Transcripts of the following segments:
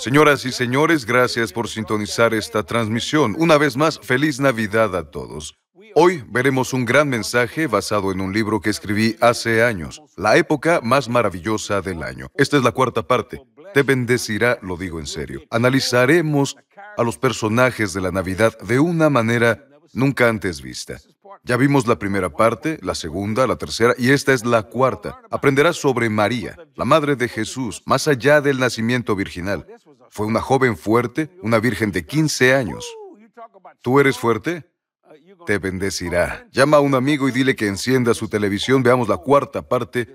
Señoras y señores, gracias por sintonizar esta transmisión. Una vez más, feliz Navidad a todos. Hoy veremos un gran mensaje basado en un libro que escribí hace años, La época más maravillosa del año. Esta es la cuarta parte. Te bendecirá, lo digo en serio. Analizaremos a los personajes de la Navidad de una manera nunca antes vista. Ya vimos la primera parte, la segunda, la tercera y esta es la cuarta. Aprenderás sobre María, la madre de Jesús, más allá del nacimiento virginal. Fue una joven fuerte, una virgen de 15 años. ¿Tú eres fuerte? Te bendecirá. Llama a un amigo y dile que encienda su televisión. Veamos la cuarta parte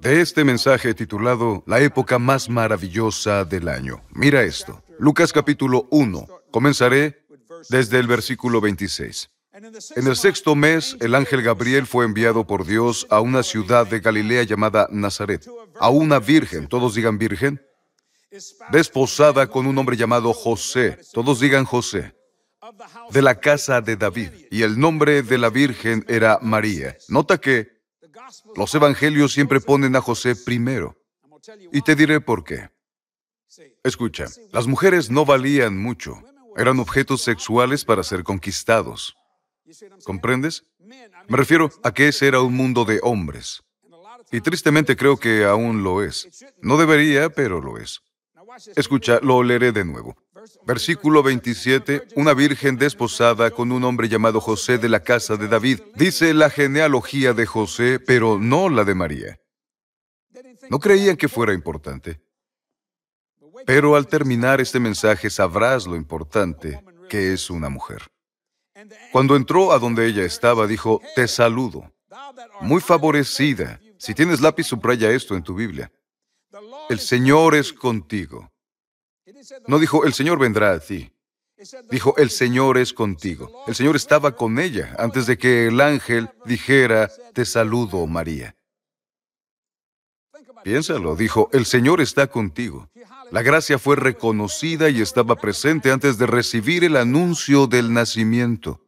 de este mensaje titulado La época más maravillosa del año. Mira esto. Lucas capítulo 1. Comenzaré desde el versículo 26. En el sexto mes, el ángel Gabriel fue enviado por Dios a una ciudad de Galilea llamada Nazaret, a una virgen, todos digan virgen, desposada con un hombre llamado José, todos digan José, de la casa de David, y el nombre de la virgen era María. Nota que los evangelios siempre ponen a José primero, y te diré por qué. Escucha, las mujeres no valían mucho, eran objetos sexuales para ser conquistados. ¿Comprendes? Me refiero a que ese era un mundo de hombres. Y tristemente creo que aún lo es. No debería, pero lo es. Escucha, lo leeré de nuevo. Versículo 27, una virgen desposada con un hombre llamado José de la casa de David. Dice la genealogía de José, pero no la de María. No creían que fuera importante. Pero al terminar este mensaje sabrás lo importante que es una mujer. Cuando entró a donde ella estaba, dijo, te saludo. Muy favorecida. Si tienes lápiz, subraya esto en tu Biblia. El Señor es contigo. No dijo, el Señor vendrá a ti. Dijo, el Señor es contigo. El Señor estaba con ella antes de que el ángel dijera, te saludo, María. Piénsalo, dijo, el Señor está contigo. La gracia fue reconocida y estaba presente antes de recibir el anuncio del nacimiento.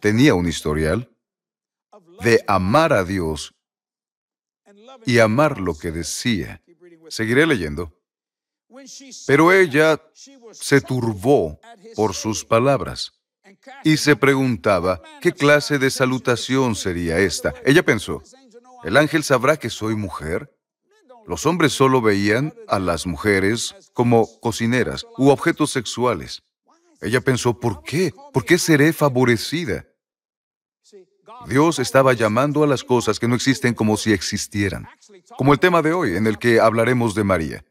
Tenía un historial de amar a Dios y amar lo que decía. Seguiré leyendo. Pero ella se turbó por sus palabras y se preguntaba, ¿qué clase de salutación sería esta? Ella pensó, ¿el ángel sabrá que soy mujer? Los hombres solo veían a las mujeres como cocineras u objetos sexuales. Ella pensó, ¿por qué? ¿Por qué seré favorecida? Dios estaba llamando a las cosas que no existen como si existieran, como el tema de hoy en el que hablaremos de María.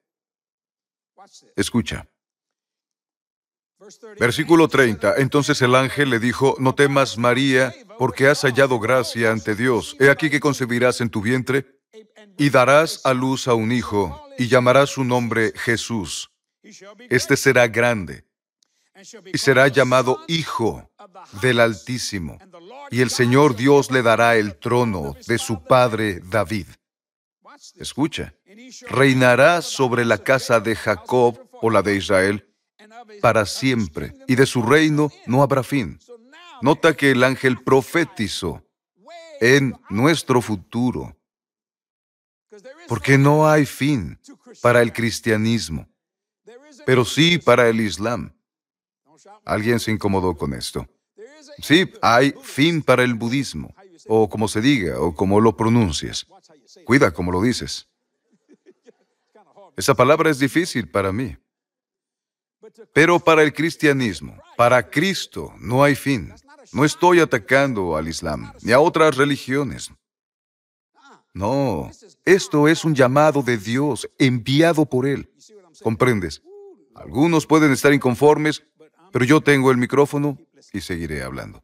Escucha. Versículo 30. Entonces el ángel le dijo, no temas María, porque has hallado gracia ante Dios. He aquí que concebirás en tu vientre y darás a luz a un hijo, y llamarás su nombre Jesús. Este será grande, y será llamado Hijo del Altísimo, y el Señor Dios le dará el trono de su padre David. Escucha, reinará sobre la casa de Jacob o la de Israel para siempre, y de su reino no habrá fin. Nota que el ángel profetizó en nuestro futuro porque no hay fin para el cristianismo, pero sí para el Islam. Alguien se incomodó con esto. Sí, hay fin para el budismo, o como se diga, o como lo pronuncies. Cuida como lo dices. Esa palabra es difícil para mí. Pero para el cristianismo, para Cristo, no hay fin. No estoy atacando al Islam, ni a otras religiones. No, esto es un llamado de Dios enviado por Él. ¿Comprendes? Algunos pueden estar inconformes, pero yo tengo el micrófono y seguiré hablando.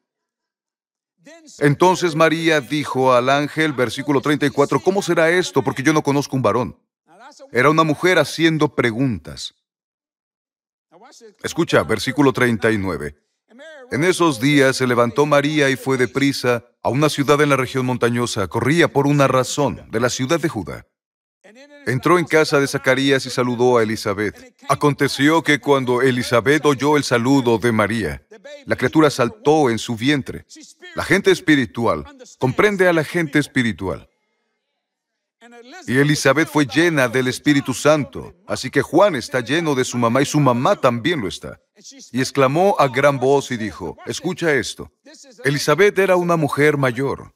Entonces María dijo al ángel, versículo 34, ¿cómo será esto? Porque yo no conozco un varón. Era una mujer haciendo preguntas. Escucha, versículo 39. En esos días se levantó María y fue deprisa a una ciudad en la región montañosa. Corría por una razón, de la ciudad de Judá. Entró en casa de Zacarías y saludó a Elizabeth. Aconteció que cuando Elizabeth oyó el saludo de María, la criatura saltó en su vientre. La gente espiritual comprende a la gente espiritual. Y Elizabeth fue llena del Espíritu Santo. Así que Juan está lleno de su mamá y su mamá también lo está. Y exclamó a gran voz y dijo, escucha esto. Elizabeth era una mujer mayor.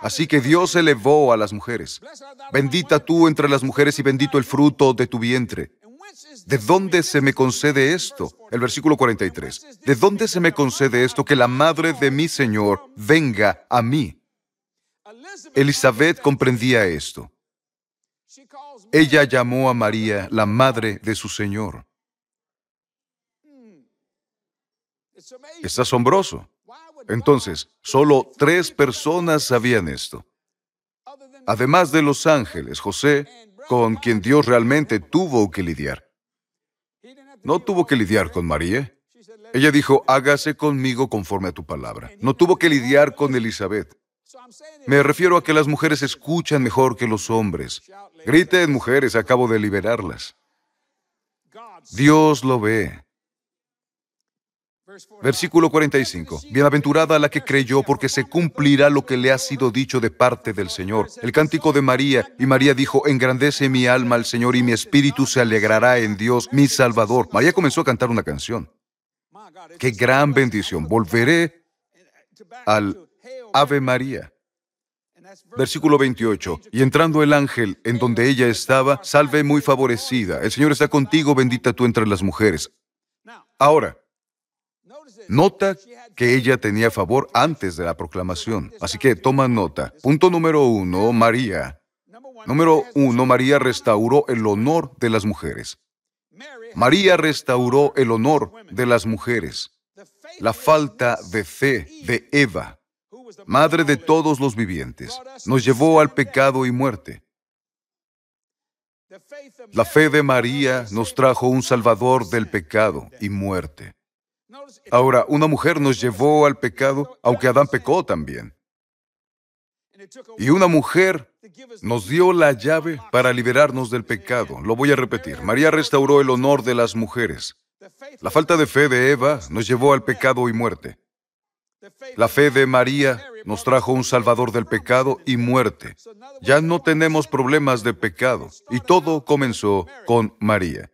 Así que Dios elevó a las mujeres. Bendita tú entre las mujeres y bendito el fruto de tu vientre. ¿De dónde se me concede esto? El versículo 43. ¿De dónde se me concede esto que la madre de mi Señor venga a mí? Elizabeth comprendía esto. Ella llamó a María la madre de su Señor. Es asombroso. Entonces, solo tres personas sabían esto. Además de los ángeles, José, con quien Dios realmente tuvo que lidiar. No tuvo que lidiar con María. Ella dijo, hágase conmigo conforme a tu palabra. No tuvo que lidiar con Elizabeth. Me refiero a que las mujeres escuchan mejor que los hombres. Griten mujeres, acabo de liberarlas. Dios lo ve. Versículo 45. Bienaventurada la que creyó porque se cumplirá lo que le ha sido dicho de parte del Señor. El cántico de María. Y María dijo, engrandece mi alma al Señor y mi espíritu se alegrará en Dios, mi Salvador. María comenzó a cantar una canción. Qué gran bendición. Volveré al Ave María. Versículo 28. Y entrando el ángel en donde ella estaba, salve muy favorecida. El Señor está contigo, bendita tú entre las mujeres. Ahora, Nota que ella tenía favor antes de la proclamación. Así que toma nota. Punto número uno, María. Número uno, María restauró el honor de las mujeres. María restauró el honor de las mujeres. La falta de fe de Eva, madre de todos los vivientes, nos llevó al pecado y muerte. La fe de María nos trajo un salvador del pecado y muerte. Ahora, una mujer nos llevó al pecado, aunque Adán pecó también. Y una mujer nos dio la llave para liberarnos del pecado. Lo voy a repetir. María restauró el honor de las mujeres. La falta de fe de Eva nos llevó al pecado y muerte. La fe de María nos trajo un salvador del pecado y muerte. Ya no tenemos problemas de pecado. Y todo comenzó con María.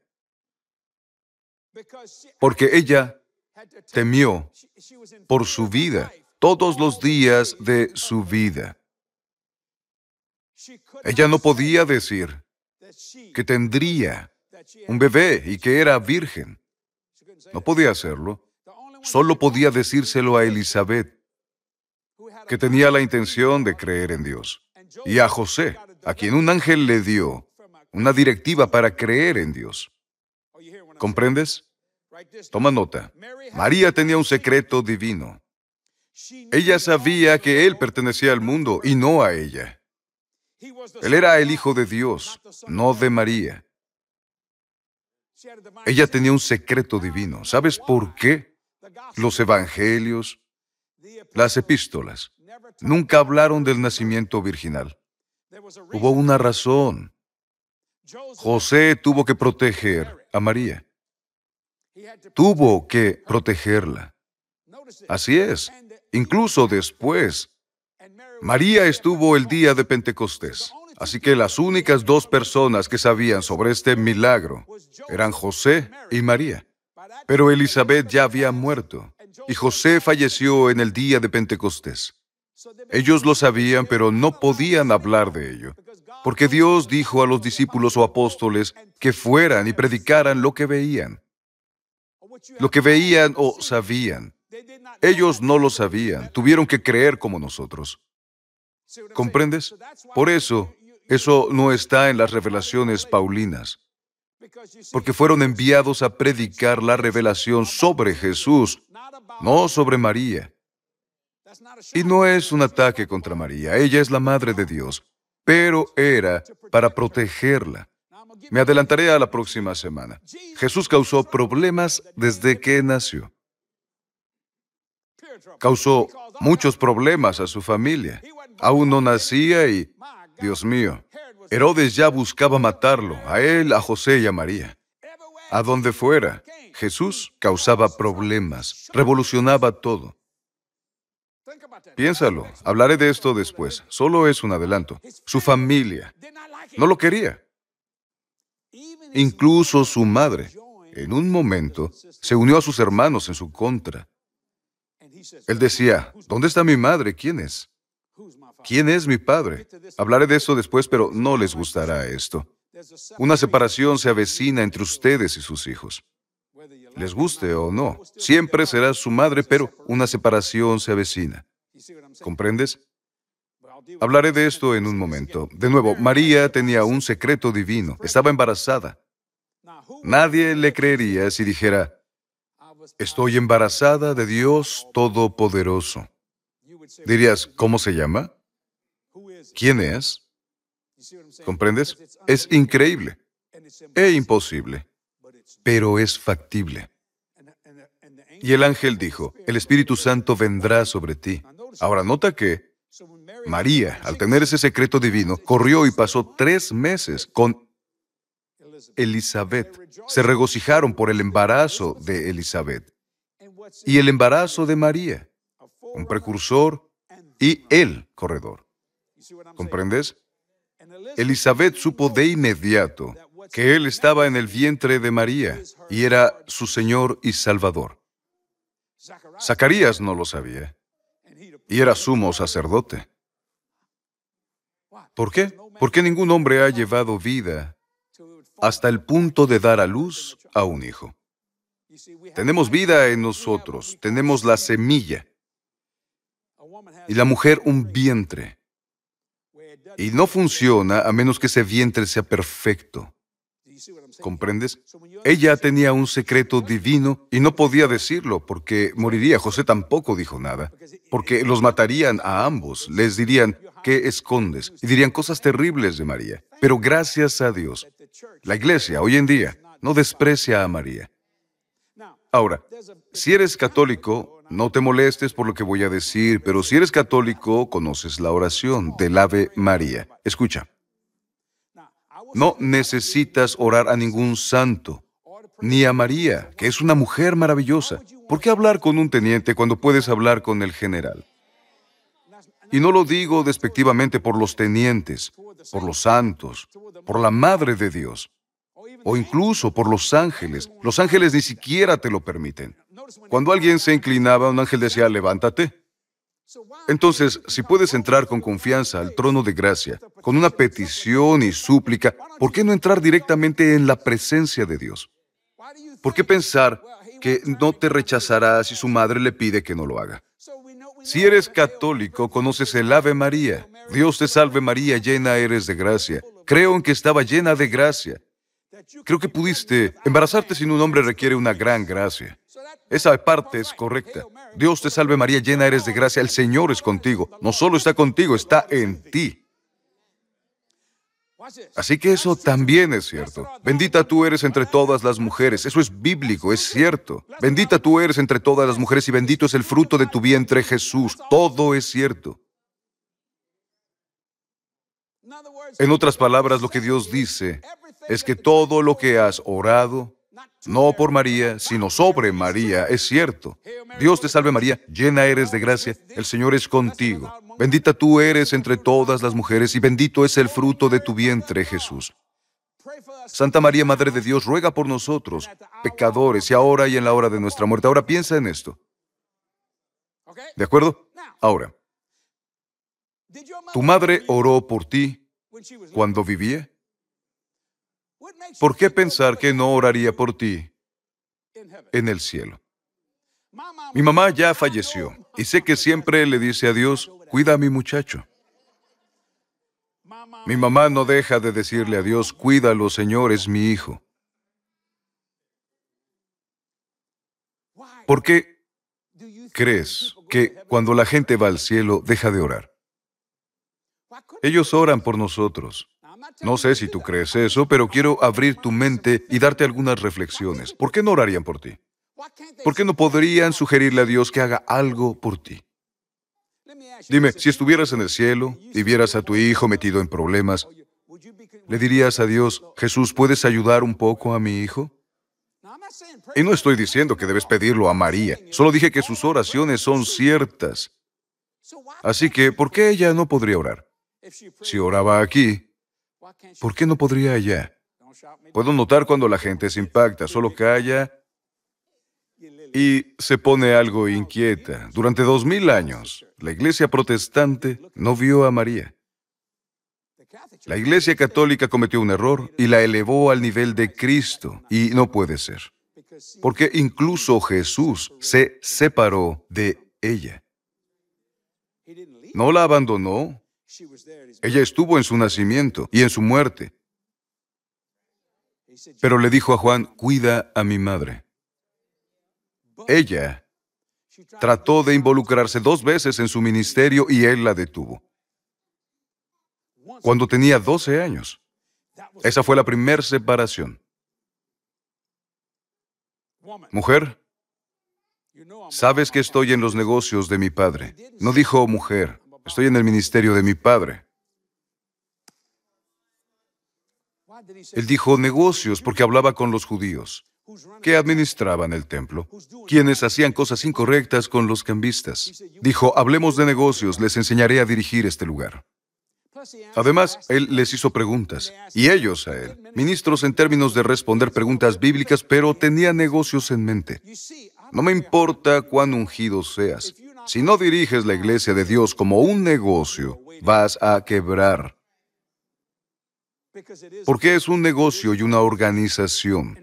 Porque ella temió por su vida todos los días de su vida. Ella no podía decir que tendría un bebé y que era virgen. No podía hacerlo. Solo podía decírselo a Elizabeth, que tenía la intención de creer en Dios, y a José, a quien un ángel le dio una directiva para creer en Dios. ¿Comprendes? Toma nota. María tenía un secreto divino. Ella sabía que Él pertenecía al mundo y no a ella. Él era el Hijo de Dios, no de María. Ella tenía un secreto divino. ¿Sabes por qué? Los evangelios, las epístolas, nunca hablaron del nacimiento virginal. Hubo una razón. José tuvo que proteger a María tuvo que protegerla. Así es, incluso después. María estuvo el día de Pentecostés, así que las únicas dos personas que sabían sobre este milagro eran José y María. Pero Elizabeth ya había muerto y José falleció en el día de Pentecostés. Ellos lo sabían, pero no podían hablar de ello, porque Dios dijo a los discípulos o apóstoles que fueran y predicaran lo que veían lo que veían o sabían. Ellos no lo sabían, tuvieron que creer como nosotros. ¿Comprendes? Por eso, eso no está en las revelaciones paulinas, porque fueron enviados a predicar la revelación sobre Jesús, no sobre María. Y no es un ataque contra María, ella es la Madre de Dios, pero era para protegerla. Me adelantaré a la próxima semana. Jesús causó problemas desde que nació. Causó muchos problemas a su familia. Aún no nacía y, Dios mío, Herodes ya buscaba matarlo, a él, a José y a María. A donde fuera, Jesús causaba problemas, revolucionaba todo. Piénsalo, hablaré de esto después. Solo es un adelanto. Su familia no lo quería. Incluso su madre, en un momento, se unió a sus hermanos en su contra. Él decía, ¿dónde está mi madre? ¿Quién es? ¿Quién es mi padre? Hablaré de eso después, pero no les gustará esto. Una separación se avecina entre ustedes y sus hijos. Les guste o no, siempre será su madre, pero una separación se avecina. ¿Comprendes? Hablaré de esto en un momento. De nuevo, María tenía un secreto divino. Estaba embarazada. Nadie le creería si dijera, estoy embarazada de Dios Todopoderoso. Dirías, ¿cómo se llama? ¿Quién es? ¿Comprendes? Es increíble e imposible, pero es factible. Y el ángel dijo, el Espíritu Santo vendrá sobre ti. Ahora nota que María, al tener ese secreto divino, corrió y pasó tres meses con Elizabeth. Se regocijaron por el embarazo de Elizabeth y el embarazo de María, un precursor y el corredor. ¿Comprendes? Elizabeth supo de inmediato que él estaba en el vientre de María y era su Señor y Salvador. Zacarías no lo sabía y era sumo sacerdote. ¿Por qué? Porque ningún hombre ha llevado vida hasta el punto de dar a luz a un hijo. Tenemos vida en nosotros, tenemos la semilla y la mujer un vientre. Y no funciona a menos que ese vientre sea perfecto. ¿Comprendes? Ella tenía un secreto divino y no podía decirlo porque moriría. José tampoco dijo nada, porque los matarían a ambos. Les dirían, ¿qué escondes? Y dirían cosas terribles de María. Pero gracias a Dios, la iglesia hoy en día no desprecia a María. Ahora, si eres católico, no te molestes por lo que voy a decir, pero si eres católico, conoces la oración del Ave María. Escucha. No necesitas orar a ningún santo, ni a María, que es una mujer maravillosa. ¿Por qué hablar con un teniente cuando puedes hablar con el general? Y no lo digo despectivamente por los tenientes, por los santos, por la Madre de Dios, o incluso por los ángeles. Los ángeles ni siquiera te lo permiten. Cuando alguien se inclinaba, un ángel decía, levántate. Entonces, si puedes entrar con confianza al trono de gracia, con una petición y súplica, ¿por qué no entrar directamente en la presencia de Dios? ¿Por qué pensar que no te rechazará si su madre le pide que no lo haga? Si eres católico, conoces el Ave María. Dios te salve María, llena eres de gracia. Creo en que estaba llena de gracia. Creo que pudiste. Embarazarte sin un hombre requiere una gran gracia. Esa parte es correcta. Dios te salve María, llena eres de gracia, el Señor es contigo. No solo está contigo, está en ti. Así que eso también es cierto. Bendita tú eres entre todas las mujeres. Eso es bíblico, es cierto. Bendita tú eres entre todas las mujeres y bendito es el fruto de tu vientre Jesús. Todo es cierto. En otras palabras, lo que Dios dice es que todo lo que has orado, no por María, sino sobre María, es cierto. Dios te salve María, llena eres de gracia, el Señor es contigo. Bendita tú eres entre todas las mujeres y bendito es el fruto de tu vientre, Jesús. Santa María, Madre de Dios, ruega por nosotros, pecadores, y ahora y en la hora de nuestra muerte. Ahora piensa en esto. ¿De acuerdo? Ahora, ¿tu madre oró por ti cuando vivía? ¿Por qué pensar que no oraría por ti en el cielo? Mi mamá ya falleció y sé que siempre le dice a Dios, cuida a mi muchacho. Mi mamá no deja de decirle a Dios, cuídalo, Señor, es mi hijo. ¿Por qué crees que cuando la gente va al cielo deja de orar? Ellos oran por nosotros. No sé si tú crees eso, pero quiero abrir tu mente y darte algunas reflexiones. ¿Por qué no orarían por ti? ¿Por qué no podrían sugerirle a Dios que haga algo por ti? Dime, si estuvieras en el cielo y vieras a tu hijo metido en problemas, ¿le dirías a Dios, Jesús, ¿puedes ayudar un poco a mi hijo? Y no estoy diciendo que debes pedirlo a María, solo dije que sus oraciones son ciertas. Así que, ¿por qué ella no podría orar? Si oraba aquí, ¿por qué no podría allá? Puedo notar cuando la gente se impacta, solo calla y se pone algo inquieta. Durante dos mil años, la iglesia protestante no vio a María. La iglesia católica cometió un error y la elevó al nivel de Cristo, y no puede ser. Porque incluso Jesús se separó de ella. No la abandonó. Ella estuvo en su nacimiento y en su muerte. Pero le dijo a Juan, cuida a mi madre. Ella trató de involucrarse dos veces en su ministerio y él la detuvo. Cuando tenía 12 años. Esa fue la primera separación. Mujer, sabes que estoy en los negocios de mi padre. No dijo mujer, estoy en el ministerio de mi padre. Él dijo negocios porque hablaba con los judíos que administraban el templo, quienes hacían cosas incorrectas con los cambistas. Dijo, hablemos de negocios, les enseñaré a dirigir este lugar. Además, él les hizo preguntas, y ellos a él, ministros en términos de responder preguntas bíblicas, pero tenían negocios en mente. No me importa cuán ungido seas, si no diriges la iglesia de Dios como un negocio, vas a quebrar. Porque es un negocio y una organización.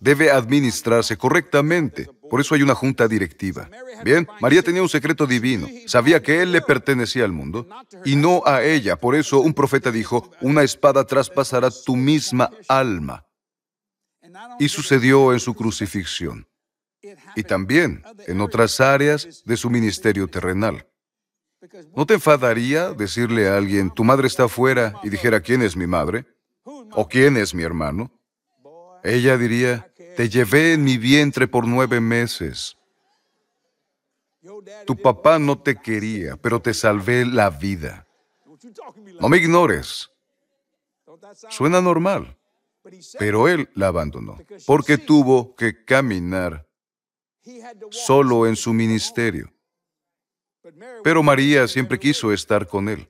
Debe administrarse correctamente. Por eso hay una junta directiva. Bien, María tenía un secreto divino. Sabía que él le pertenecía al mundo y no a ella. Por eso un profeta dijo, una espada traspasará tu misma alma. Y sucedió en su crucifixión. Y también en otras áreas de su ministerio terrenal. ¿No te enfadaría decirle a alguien, tu madre está afuera, y dijera, ¿quién es mi madre? ¿O quién es mi hermano? Ella diría, te llevé en mi vientre por nueve meses. Tu papá no te quería, pero te salvé la vida. No me ignores. Suena normal, pero él la abandonó porque tuvo que caminar solo en su ministerio. Pero María siempre quiso estar con él.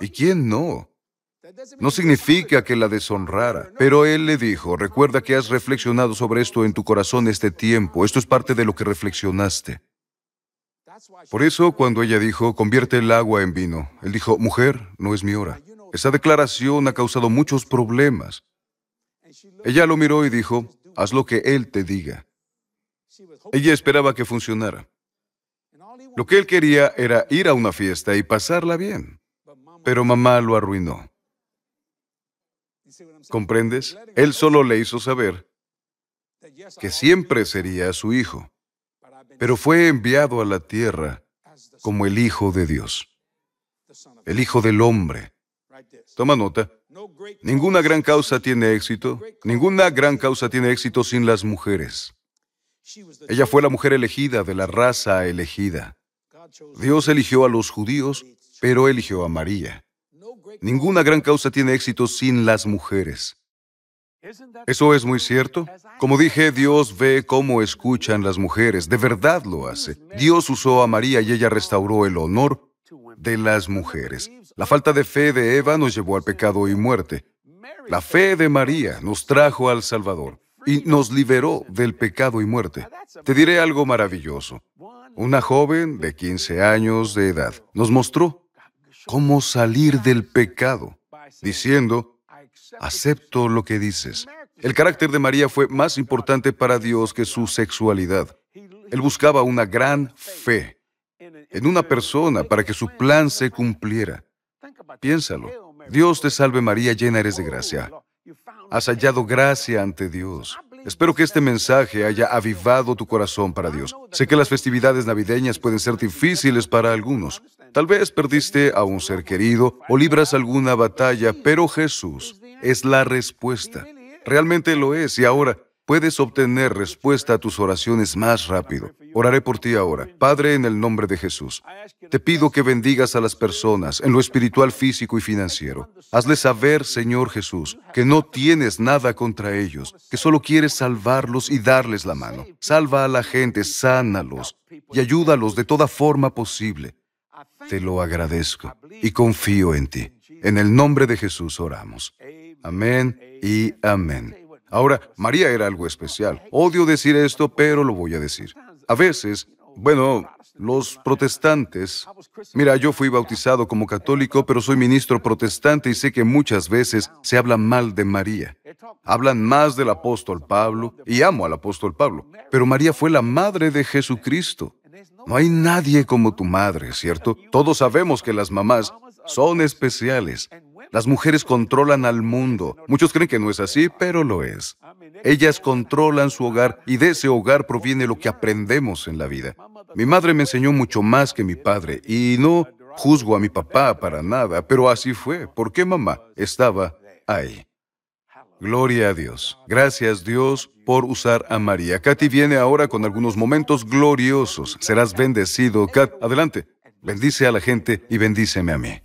¿Y quién no? No significa que la deshonrara, pero él le dijo, recuerda que has reflexionado sobre esto en tu corazón este tiempo, esto es parte de lo que reflexionaste. Por eso, cuando ella dijo, convierte el agua en vino, él dijo, mujer, no es mi hora. Esa declaración ha causado muchos problemas. Ella lo miró y dijo, haz lo que él te diga. Ella esperaba que funcionara. Lo que él quería era ir a una fiesta y pasarla bien, pero mamá lo arruinó. ¿Comprendes? Él solo le hizo saber que siempre sería su hijo, pero fue enviado a la tierra como el Hijo de Dios, el Hijo del hombre. Toma nota. Ninguna gran causa tiene éxito, ninguna gran causa tiene éxito sin las mujeres. Ella fue la mujer elegida de la raza elegida. Dios eligió a los judíos, pero eligió a María. Ninguna gran causa tiene éxito sin las mujeres. Eso es muy cierto. Como dije, Dios ve cómo escuchan las mujeres. De verdad lo hace. Dios usó a María y ella restauró el honor de las mujeres. La falta de fe de Eva nos llevó al pecado y muerte. La fe de María nos trajo al Salvador y nos liberó del pecado y muerte. Te diré algo maravilloso. Una joven de 15 años de edad nos mostró cómo salir del pecado, diciendo, acepto lo que dices. El carácter de María fue más importante para Dios que su sexualidad. Él buscaba una gran fe en una persona para que su plan se cumpliera. Piénsalo. Dios te salve María, llena eres de gracia. Has hallado gracia ante Dios. Espero que este mensaje haya avivado tu corazón para Dios. Sé que las festividades navideñas pueden ser difíciles para algunos. Tal vez perdiste a un ser querido o libras alguna batalla, pero Jesús es la respuesta. Realmente lo es y ahora puedes obtener respuesta a tus oraciones más rápido. Oraré por ti ahora. Padre, en el nombre de Jesús, te pido que bendigas a las personas en lo espiritual, físico y financiero. Hazles saber, Señor Jesús, que no tienes nada contra ellos, que solo quieres salvarlos y darles la mano. Salva a la gente, sánalos y ayúdalos de toda forma posible. te lo agradezco y confío en ti. En el nombre de Jesús oramos. Amén y amén. Ahora, María era algo especial. Odio decir esto, pero lo voy a decir. A veces, bueno, los protestantes, mira, yo fui bautizado como católico, pero soy ministro protestante y sé que muchas veces se habla mal de María. Hablan más del apóstol Pablo y amo al apóstol Pablo, pero María fue la madre de Jesucristo. No hay nadie como tu madre, ¿cierto? Todos sabemos que las mamás son especiales. Las mujeres controlan al mundo. Muchos creen que no es así, pero lo es. Ellas controlan su hogar y de ese hogar proviene lo que aprendemos en la vida. Mi madre me enseñó mucho más que mi padre y no juzgo a mi papá para nada, pero así fue, porque mamá estaba ahí. Gloria a Dios. Gracias Dios por usar a María. Katy viene ahora con algunos momentos gloriosos. Serás bendecido. Kat, adelante. Bendice a la gente y bendíceme a mí.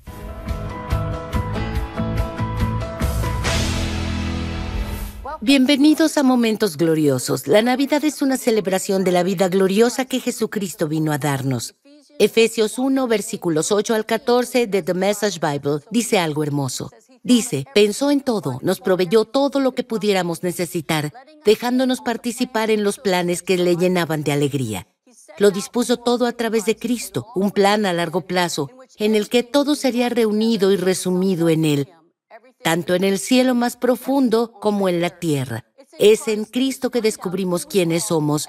Bienvenidos a Momentos Gloriosos. La Navidad es una celebración de la vida gloriosa que Jesucristo vino a darnos. Efesios 1, versículos 8 al 14 de The Message Bible dice algo hermoso. Dice, pensó en todo, nos proveyó todo lo que pudiéramos necesitar, dejándonos participar en los planes que le llenaban de alegría. Lo dispuso todo a través de Cristo, un plan a largo plazo, en el que todo sería reunido y resumido en Él, tanto en el cielo más profundo como en la tierra. Es en Cristo que descubrimos quiénes somos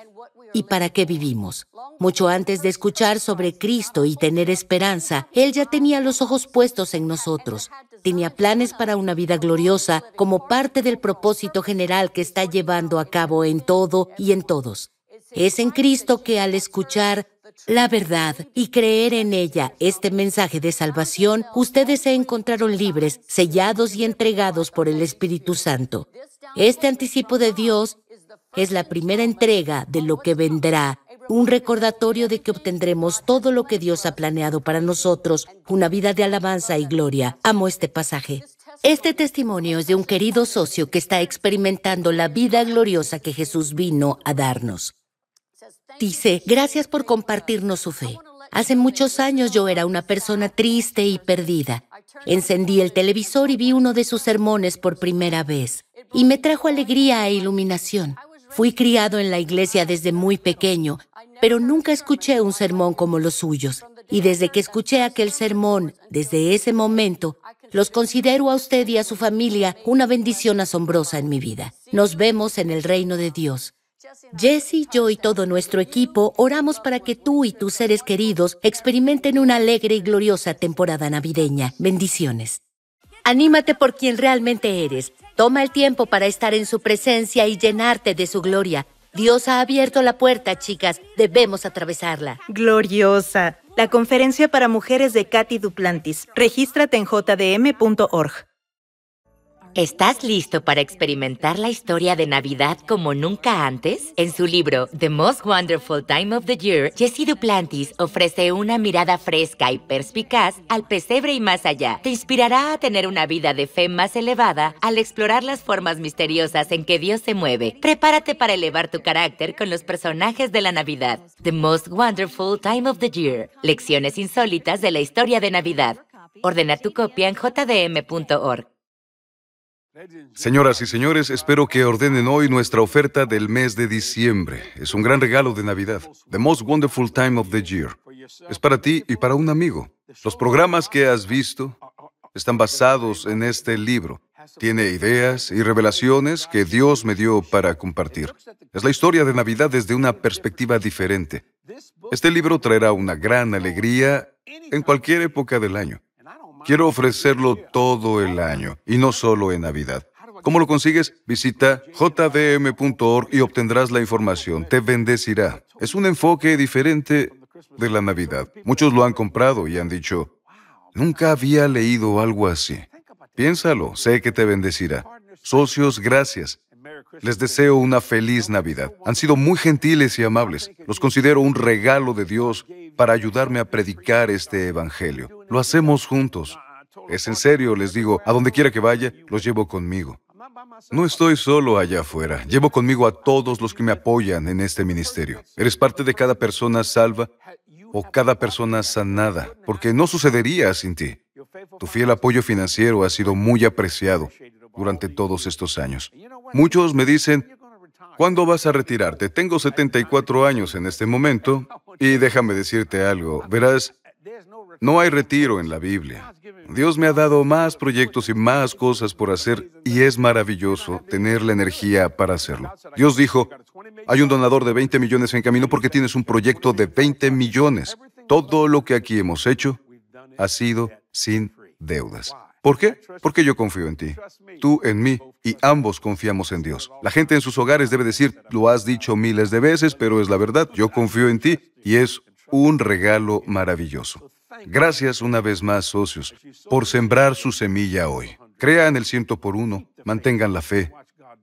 y para qué vivimos. Mucho antes de escuchar sobre Cristo y tener esperanza, Él ya tenía los ojos puestos en nosotros. Tenía planes para una vida gloriosa como parte del propósito general que está llevando a cabo en todo y en todos. Es en Cristo que al escuchar la verdad y creer en ella, este mensaje de salvación, ustedes se encontraron libres, sellados y entregados por el Espíritu Santo. Este anticipo de Dios es la primera entrega de lo que vendrá, un recordatorio de que obtendremos todo lo que Dios ha planeado para nosotros, una vida de alabanza y gloria. Amo este pasaje. Este testimonio es de un querido socio que está experimentando la vida gloriosa que Jesús vino a darnos. Dice, gracias por compartirnos su fe. Hace muchos años yo era una persona triste y perdida. Encendí el televisor y vi uno de sus sermones por primera vez. Y me trajo alegría e iluminación. Fui criado en la iglesia desde muy pequeño, pero nunca escuché un sermón como los suyos. Y desde que escuché aquel sermón, desde ese momento, los considero a usted y a su familia una bendición asombrosa en mi vida. Nos vemos en el reino de Dios. Jesse, yo y todo nuestro equipo oramos para que tú y tus seres queridos experimenten una alegre y gloriosa temporada navideña. Bendiciones. Anímate por quien realmente eres. Toma el tiempo para estar en su presencia y llenarte de su gloria. Dios ha abierto la puerta, chicas. Debemos atravesarla. Gloriosa. La conferencia para mujeres de Katy Duplantis. Regístrate en jdm.org. ¿Estás listo para experimentar la historia de Navidad como nunca antes? En su libro The Most Wonderful Time of the Year, Jesse Duplantis ofrece una mirada fresca y perspicaz al pesebre y más allá. Te inspirará a tener una vida de fe más elevada al explorar las formas misteriosas en que Dios se mueve. Prepárate para elevar tu carácter con los personajes de la Navidad. The Most Wonderful Time of the Year. Lecciones insólitas de la historia de Navidad. Ordena tu copia en jdm.org. Señoras y señores, espero que ordenen hoy nuestra oferta del mes de diciembre. Es un gran regalo de Navidad. The Most Wonderful Time of the Year. Es para ti y para un amigo. Los programas que has visto están basados en este libro. Tiene ideas y revelaciones que Dios me dio para compartir. Es la historia de Navidad desde una perspectiva diferente. Este libro traerá una gran alegría en cualquier época del año. Quiero ofrecerlo todo el año y no solo en Navidad. ¿Cómo lo consigues? Visita jdm.org y obtendrás la información. Te bendecirá. Es un enfoque diferente de la Navidad. Muchos lo han comprado y han dicho, nunca había leído algo así. Piénsalo, sé que te bendecirá. Socios, gracias. Les deseo una feliz Navidad. Han sido muy gentiles y amables. Los considero un regalo de Dios para ayudarme a predicar este Evangelio. Lo hacemos juntos. Es en serio, les digo, a donde quiera que vaya, los llevo conmigo. No estoy solo allá afuera, llevo conmigo a todos los que me apoyan en este ministerio. Eres parte de cada persona salva o cada persona sanada, porque no sucedería sin ti. Tu fiel apoyo financiero ha sido muy apreciado durante todos estos años. Muchos me dicen, ¿cuándo vas a retirarte? Tengo 74 años en este momento y déjame decirte algo, verás, no hay retiro en la Biblia. Dios me ha dado más proyectos y más cosas por hacer y es maravilloso tener la energía para hacerlo. Dios dijo, hay un donador de 20 millones en camino porque tienes un proyecto de 20 millones. Todo lo que aquí hemos hecho ha sido sin deudas. ¿Por qué? Porque yo confío en ti, tú en mí y ambos confiamos en Dios. La gente en sus hogares debe decir, lo has dicho miles de veces, pero es la verdad, yo confío en ti y es un regalo maravilloso. Gracias una vez más, socios, por sembrar su semilla hoy. Crean el ciento por uno, mantengan la fe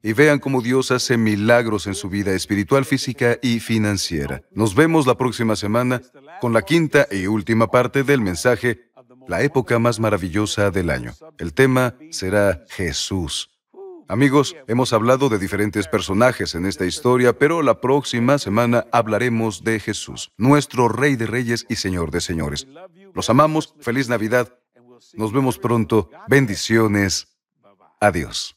y vean cómo Dios hace milagros en su vida espiritual, física y financiera. Nos vemos la próxima semana con la quinta y última parte del mensaje la época más maravillosa del año. El tema será Jesús. Amigos, hemos hablado de diferentes personajes en esta historia, pero la próxima semana hablaremos de Jesús, nuestro Rey de Reyes y Señor de Señores. Los amamos, feliz Navidad. Nos vemos pronto. Bendiciones. Adiós.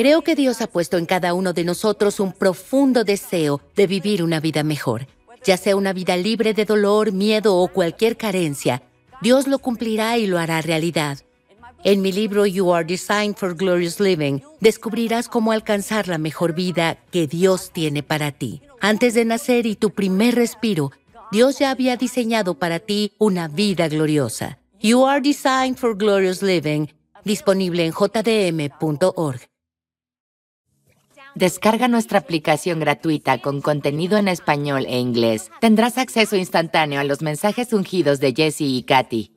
Creo que Dios ha puesto en cada uno de nosotros un profundo deseo de vivir una vida mejor, ya sea una vida libre de dolor, miedo o cualquier carencia. Dios lo cumplirá y lo hará realidad. En mi libro You Are Designed for Glorious Living, descubrirás cómo alcanzar la mejor vida que Dios tiene para ti. Antes de nacer y tu primer respiro, Dios ya había diseñado para ti una vida gloriosa. You Are Designed for Glorious Living, disponible en jdm.org. Descarga nuestra aplicación gratuita con contenido en español e inglés. Tendrás acceso instantáneo a los mensajes ungidos de Jesse y Katy.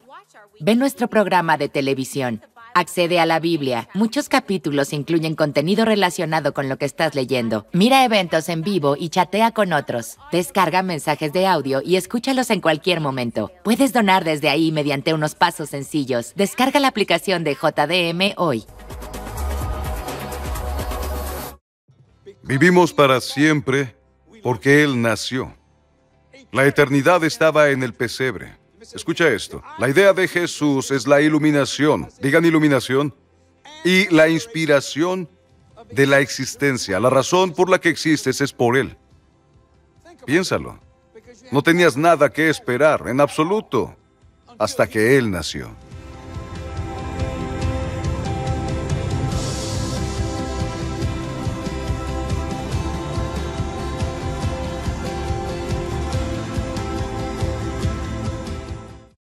Ve nuestro programa de televisión. Accede a la Biblia. Muchos capítulos incluyen contenido relacionado con lo que estás leyendo. Mira eventos en vivo y chatea con otros. Descarga mensajes de audio y escúchalos en cualquier momento. Puedes donar desde ahí mediante unos pasos sencillos. Descarga la aplicación de JDM hoy. Vivimos para siempre porque Él nació. La eternidad estaba en el pesebre. Escucha esto. La idea de Jesús es la iluminación. Digan iluminación. Y la inspiración de la existencia. La razón por la que existes es por Él. Piénsalo. No tenías nada que esperar, en absoluto, hasta que Él nació.